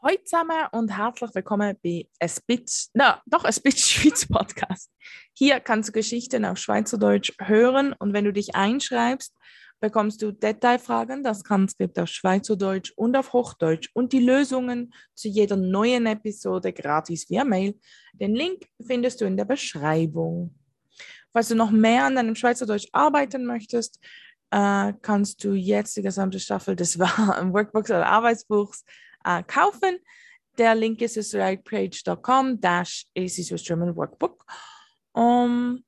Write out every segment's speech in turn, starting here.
Hallo zusammen und herzlich willkommen bei ein na, doch ein Schweiz Podcast. Hier kannst du Geschichten auf Schweizerdeutsch hören und wenn du dich einschreibst, bekommst du Detailfragen, das Transkript auf Schweizerdeutsch und auf Hochdeutsch und die Lösungen zu jeder neuen Episode gratis via Mail. Den Link findest du in der Beschreibung. Falls du noch mehr an deinem Schweizerdeutsch arbeiten möchtest, äh, kannst du jetzt die gesamte Staffel des Workbooks oder Arbeitsbuchs äh, kaufen. Der Link ist strikepage.com dash German Workbook. Um,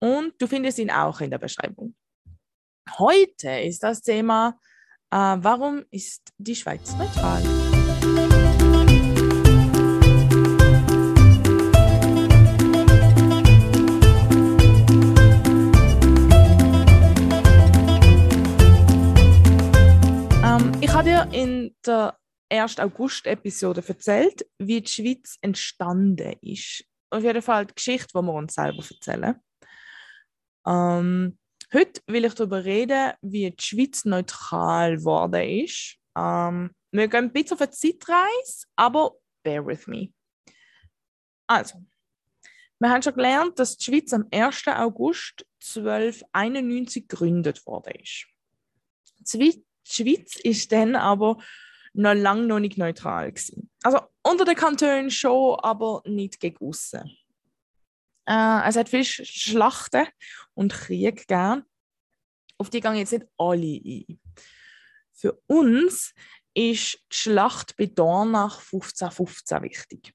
und du findest ihn auch in der Beschreibung. Heute ist das Thema, äh, warum ist die Schweiz neutral? Ähm, ich habe dir in der 1. August-Episode erzählt, wie die Schweiz entstanden ist. Auf jeden Fall die Geschichte, die wir uns selber erzählen. Ähm, heute will ich darüber reden, wie die Schweiz neutral geworden ist. Ähm, wir gehen ein bisschen auf eine Zeitreise, aber bear with me. Also, wir haben schon gelernt, dass die Schweiz am 1. August 1291 gegründet worden ist. Die Schweiz ist dann aber noch lange noch nicht neutral gewesen. Also unter den Kantonen schon, aber nicht gegen außen. Äh, es hat viele Schlachten und Kriege gegeben. Auf die gehen jetzt nicht alle ein. Für uns ist die Schlacht bei Dornach 1515 wichtig.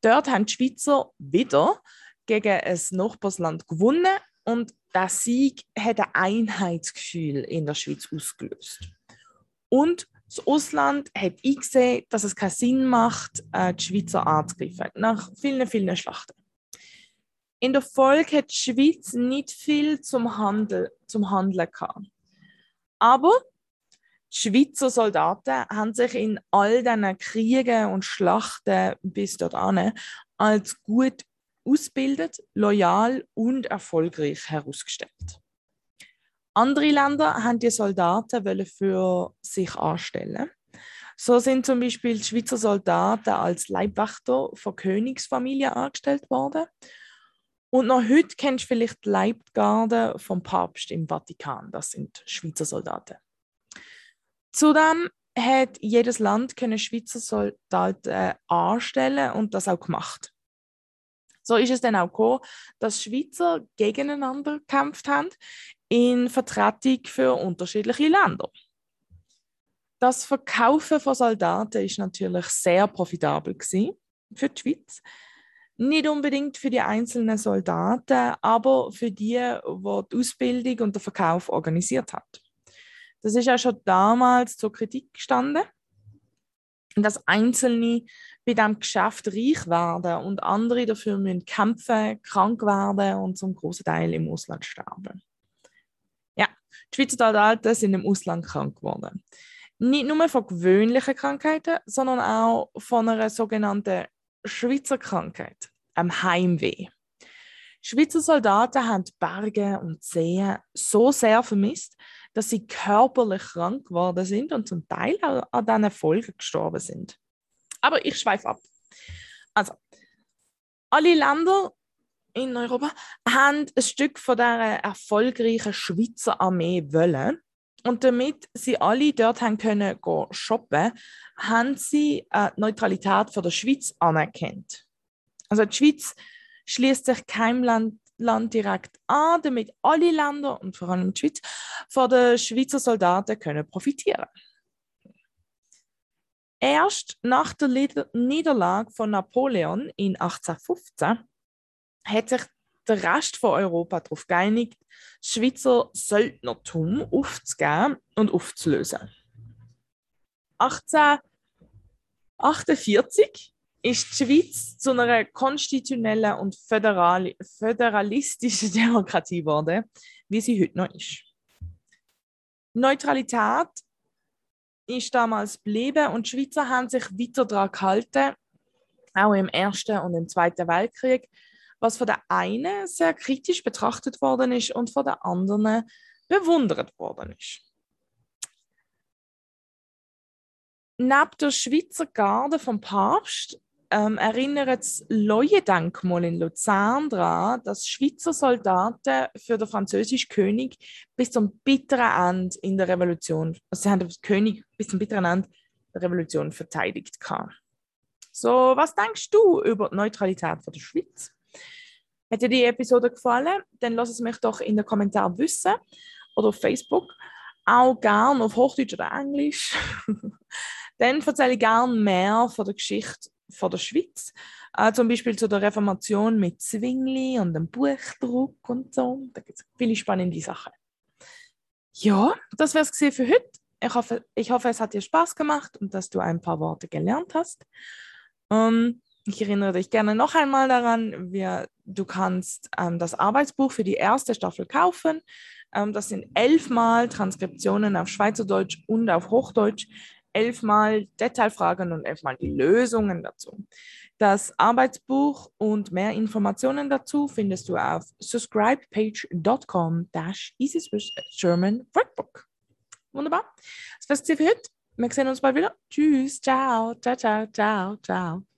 Dort haben die Schweizer wieder gegen ein Nachbarsland gewonnen und der Sieg hat ein Einheitsgefühl in der Schweiz ausgelöst. Und das Ausland hat eingesehen, dass es keinen Sinn macht, äh, die Schweizer anzugreifen, nach vielen, vielen Schlachten. In der Folge hat die Schweiz nicht viel zum, Handel, zum Handeln gehabt. Aber die Schweizer Soldaten haben sich in all diesen Kriegen und Schlachten bis dorthin als gut ausgebildet, loyal und erfolgreich herausgestellt. Andere Länder haben die Soldaten für sich anstellen. So sind zum Beispiel die Schweizer Soldaten als Leibwächter von Königsfamilien angestellt worden. Und noch heute kennst du vielleicht die Leibgarde vom Papst im Vatikan. Das sind Schweizer Soldaten. Zudem hat jedes Land können Schweizer Soldaten anstellen und das auch gemacht. So ist es dann auch gekommen, dass Schweizer gegeneinander gekämpft haben in Vertretung für unterschiedliche Länder. Das Verkaufen von Soldaten ist natürlich sehr profitabel für die Schweiz. Nicht unbedingt für die einzelnen Soldaten, aber für die, die die Ausbildung und den Verkauf organisiert hat. Das ist ja schon damals zur Kritik gestanden, dass Einzelne bei diesem Geschäft reich werden und andere dafür müssen kämpfen, krank werden und zum großen Teil im Ausland sterben. Schweizer Soldaten sind im Ausland krank geworden. Nicht nur von gewöhnlichen Krankheiten, sondern auch von einer sogenannten Schweizer Krankheit, einem Heimweh. Schweizer Soldaten haben Berge und Seen so sehr vermisst, dass sie körperlich krank geworden sind und zum Teil auch an diesen Folgen gestorben sind. Aber ich schweife ab. Also, alle Länder in Europa, haben ein Stück von dieser erfolgreichen Schweizer Armee wollen. Und damit sie alle dort haben können go shoppen, haben sie die Neutralität von der Schweiz anerkannt. Also die Schweiz schließt sich keinem Land, Land direkt an, damit alle Länder und vor allem die Schweiz von den Schweizer Soldaten können profitieren. Erst nach der Niederlage von Napoleon in 1815 hat sich der Rest von Europa darauf geeinigt, Schweizer Söldnertum aufzugeben und aufzulösen. 1848 ist die Schweiz zu einer konstitutionellen und föderal föderalistischen Demokratie geworden, wie sie heute noch ist. Neutralität ist damals geblieben und die Schweizer haben sich weiter daran gehalten, auch im Ersten und im Zweiten Weltkrieg, was von der einen sehr kritisch betrachtet worden ist und von der anderen bewundert worden ist. neben der Schweizer Garde vom Papst ähm, erinnert das Leue-Denkmal in Luzern daran, dass Schweizer Soldaten für den französischen König bis zum bitteren Ende in der Revolution, also sie haben den König bis zum bitteren Ende der Revolution verteidigt. So, was denkst du über die Neutralität von der Schweiz? Hat dir die Episode gefallen? Dann lass es mich doch in den Kommentaren wissen oder auf Facebook. Auch gerne auf Hochdeutsch oder Englisch. Dann erzähle ich gerne mehr von der Geschichte von der Schweiz. Äh, zum Beispiel zu der Reformation mit Zwingli und dem Buchdruck und so. Da gibt es viele spannende Sachen. Ja, das wäre es für heute. Ich hoffe, ich hoffe, es hat dir Spaß gemacht und dass du ein paar Worte gelernt hast. Ähm, ich erinnere dich gerne noch einmal daran, wir, du kannst ähm, das Arbeitsbuch für die erste Staffel kaufen. Ähm, das sind elfmal Transkriptionen auf Schweizerdeutsch und auf Hochdeutsch elfmal Detailfragen und elfmal die Lösungen dazu. Das Arbeitsbuch und mehr Informationen dazu findest du auf subscribepage.com Easy German Workbook. Wunderbar. Das war's für heute. Wir sehen uns bald wieder. Tschüss, ciao, ciao, ciao, ciao, ciao.